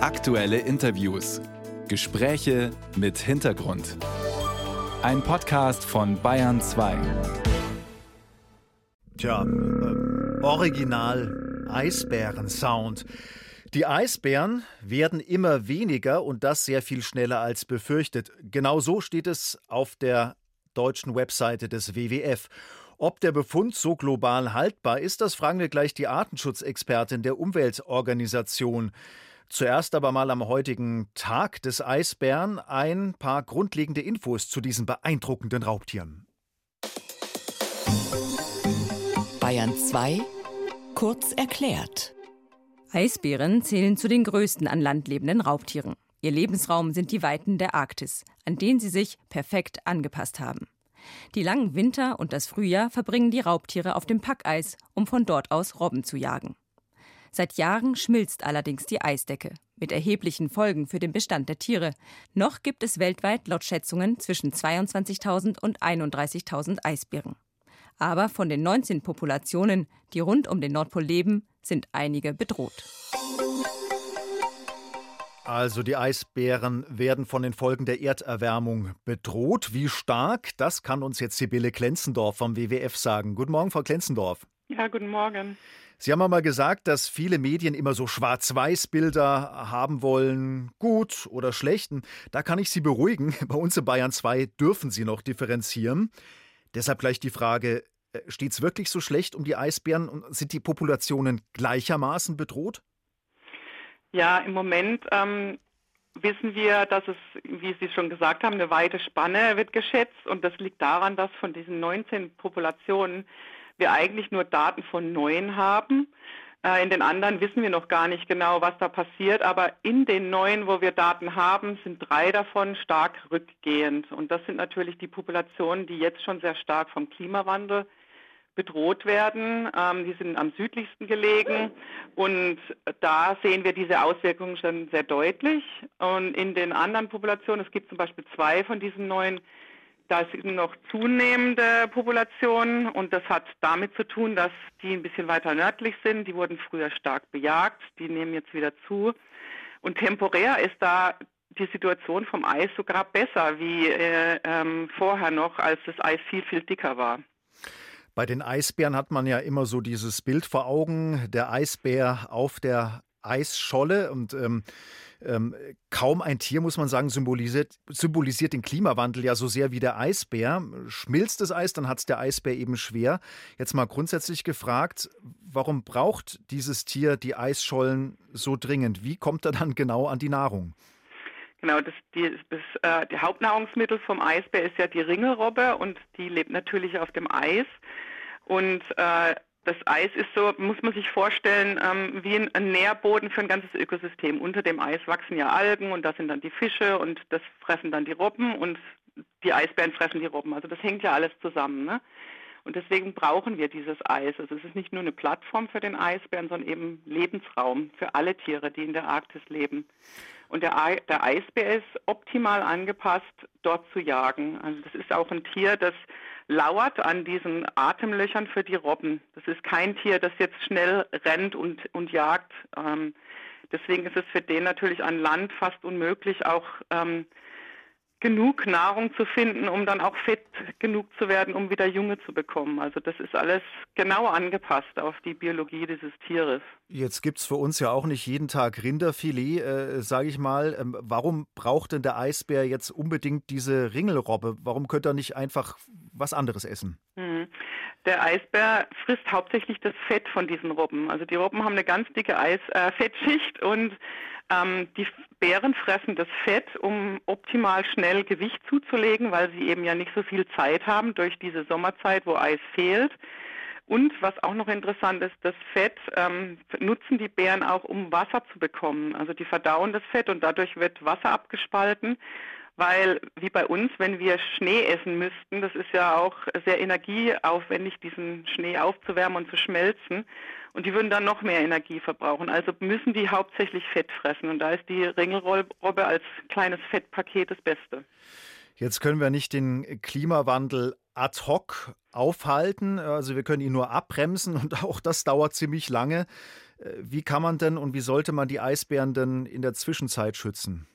Aktuelle Interviews. Gespräche mit Hintergrund. Ein Podcast von Bayern 2. Tja, äh, Original Eisbären-Sound. Die Eisbären werden immer weniger und das sehr viel schneller als befürchtet. Genau so steht es auf der deutschen Webseite des WWF. Ob der Befund so global haltbar ist, das fragen wir gleich die Artenschutzexpertin der Umweltorganisation. Zuerst aber mal am heutigen Tag des Eisbären ein paar grundlegende Infos zu diesen beeindruckenden Raubtieren. Bayern 2 kurz erklärt. Eisbären zählen zu den größten an Land lebenden Raubtieren. Ihr Lebensraum sind die Weiten der Arktis, an denen sie sich perfekt angepasst haben. Die langen Winter und das Frühjahr verbringen die Raubtiere auf dem Packeis, um von dort aus Robben zu jagen. Seit Jahren schmilzt allerdings die Eisdecke, mit erheblichen Folgen für den Bestand der Tiere. Noch gibt es weltweit laut Schätzungen zwischen 22.000 und 31.000 Eisbären. Aber von den 19 Populationen, die rund um den Nordpol leben, sind einige bedroht. Also die Eisbären werden von den Folgen der Erderwärmung bedroht. Wie stark? Das kann uns jetzt Sibylle Klenzendorf vom WWF sagen. Guten Morgen, Frau Klenzendorf. Ja, guten Morgen. Sie haben einmal gesagt, dass viele Medien immer so Schwarz-Weiß-Bilder haben wollen, gut oder schlechten. Da kann ich Sie beruhigen. Bei uns in Bayern 2 dürfen Sie noch differenzieren. Deshalb gleich die Frage, äh, steht es wirklich so schlecht um die Eisbären und sind die Populationen gleichermaßen bedroht? Ja, im Moment ähm, wissen wir, dass es, wie Sie schon gesagt haben, eine weite Spanne wird geschätzt und das liegt daran, dass von diesen 19 Populationen wir eigentlich nur Daten von neun haben. Äh, in den anderen wissen wir noch gar nicht genau, was da passiert, aber in den neuen, wo wir Daten haben, sind drei davon stark rückgehend. Und das sind natürlich die Populationen, die jetzt schon sehr stark vom Klimawandel bedroht werden. Ähm, die sind am südlichsten gelegen und da sehen wir diese Auswirkungen schon sehr deutlich. Und in den anderen Populationen, es gibt zum Beispiel zwei von diesen neuen, da sind noch zunehmende Populationen und das hat damit zu tun, dass die ein bisschen weiter nördlich sind. Die wurden früher stark bejagt, die nehmen jetzt wieder zu. Und temporär ist da die Situation vom Eis sogar besser wie äh, ähm, vorher noch, als das Eis viel, viel dicker war. Bei den Eisbären hat man ja immer so dieses Bild vor Augen, der Eisbär auf der Eisscholle und ähm, ähm, kaum ein Tier, muss man sagen, symbolisiert, symbolisiert den Klimawandel ja so sehr wie der Eisbär. Schmilzt das Eis, dann hat es der Eisbär eben schwer. Jetzt mal grundsätzlich gefragt, warum braucht dieses Tier die Eisschollen so dringend? Wie kommt er dann genau an die Nahrung? Genau, das, die, das äh, die Hauptnahrungsmittel vom Eisbär ist ja die Ringelrobbe und die lebt natürlich auf dem Eis. Und äh, das Eis ist so, muss man sich vorstellen, ähm, wie ein, ein, Nährboden für ein ganzes Ökosystem. Unter dem Eis wachsen ja Algen und da sind dann die Fische und das fressen dann die Robben und die Eisbären fressen die Robben. Also das hängt ja alles zusammen. Ne? Und deswegen brauchen wir dieses Eis. Also es ist nicht nur eine Plattform für den Eisbären, sondern eben Lebensraum für alle Tiere, die in der Arktis leben. Und der, der Eisbär ist optimal angepasst, dort zu jagen. Also das ist auch ein Tier, das lauert an diesen Atemlöchern für die Robben. Das ist kein Tier, das jetzt schnell rennt und, und jagt. Ähm, deswegen ist es für den natürlich an Land fast unmöglich, auch ähm, genug Nahrung zu finden, um dann auch fett genug zu werden, um wieder Junge zu bekommen. Also das ist alles genau angepasst auf die Biologie dieses Tieres. Jetzt gibt es für uns ja auch nicht jeden Tag Rinderfilet, äh, sage ich mal. Ähm, warum braucht denn der Eisbär jetzt unbedingt diese Ringelrobbe? Warum könnte er nicht einfach was anderes essen? Hm. Der Eisbär frisst hauptsächlich das Fett von diesen Robben. Also die Robben haben eine ganz dicke Eis, äh, Fettschicht und ähm, die Bären fressen das Fett, um optimal schnell Gewicht zuzulegen, weil sie eben ja nicht so viel Zeit haben durch diese Sommerzeit, wo Eis fehlt. Und was auch noch interessant ist, das Fett ähm, nutzen die Bären auch, um Wasser zu bekommen. Also die verdauen das Fett und dadurch wird Wasser abgespalten weil wie bei uns, wenn wir Schnee essen müssten, das ist ja auch sehr energieaufwendig, diesen Schnee aufzuwärmen und zu schmelzen. Und die würden dann noch mehr Energie verbrauchen. Also müssen die hauptsächlich Fett fressen. Und da ist die Ringelrobbe als kleines Fettpaket das Beste. Jetzt können wir nicht den Klimawandel ad hoc aufhalten. Also wir können ihn nur abbremsen und auch das dauert ziemlich lange. Äh, wie kann man denn und wie sollte man die Eisbären denn in der Zwischenzeit schützen?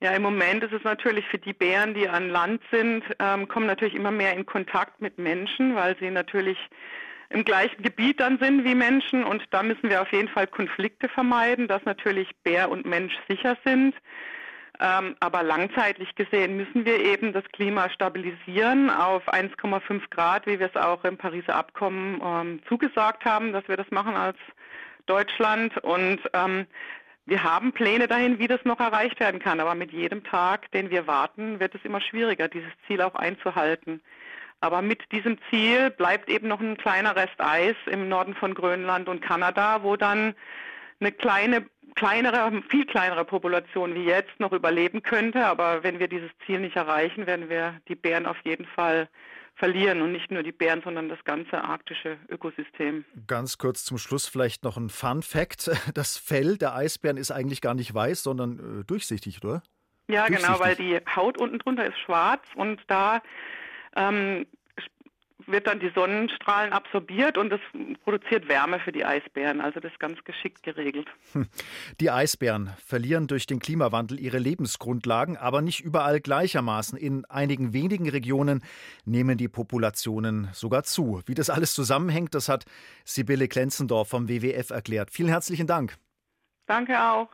Ja, im Moment ist es natürlich für die Bären, die an Land sind, ähm, kommen natürlich immer mehr in Kontakt mit Menschen, weil sie natürlich im gleichen Gebiet dann sind wie Menschen und da müssen wir auf jeden Fall Konflikte vermeiden, dass natürlich Bär und Mensch sicher sind. Ähm, aber langzeitlich gesehen müssen wir eben das Klima stabilisieren auf 1,5 Grad, wie wir es auch im Pariser Abkommen ähm, zugesagt haben, dass wir das machen als Deutschland. Und ähm, wir haben Pläne dahin, wie das noch erreicht werden kann. Aber mit jedem Tag, den wir warten, wird es immer schwieriger, dieses Ziel auch einzuhalten. Aber mit diesem Ziel bleibt eben noch ein kleiner Rest Eis im Norden von Grönland und Kanada, wo dann eine kleine kleinere, viel kleinere Population wie jetzt noch überleben könnte. Aber wenn wir dieses Ziel nicht erreichen, werden wir die Bären auf jeden Fall verlieren und nicht nur die Bären, sondern das ganze arktische Ökosystem. Ganz kurz zum Schluss vielleicht noch ein Fun Fact. Das Fell der Eisbären ist eigentlich gar nicht weiß, sondern äh, durchsichtig, oder? Ja, genau, weil die Haut unten drunter ist schwarz und da ähm, wird dann die Sonnenstrahlen absorbiert und das produziert Wärme für die Eisbären. Also das ist ganz geschickt geregelt. Hm. Die Eisbären verlieren durch den Klimawandel ihre Lebensgrundlagen, aber nicht überall gleichermaßen. In einigen wenigen Regionen nehmen die Populationen sogar zu. Wie das alles zusammenhängt, das hat Sibylle Klenzendorf vom WWF erklärt. Vielen herzlichen Dank. Danke auch.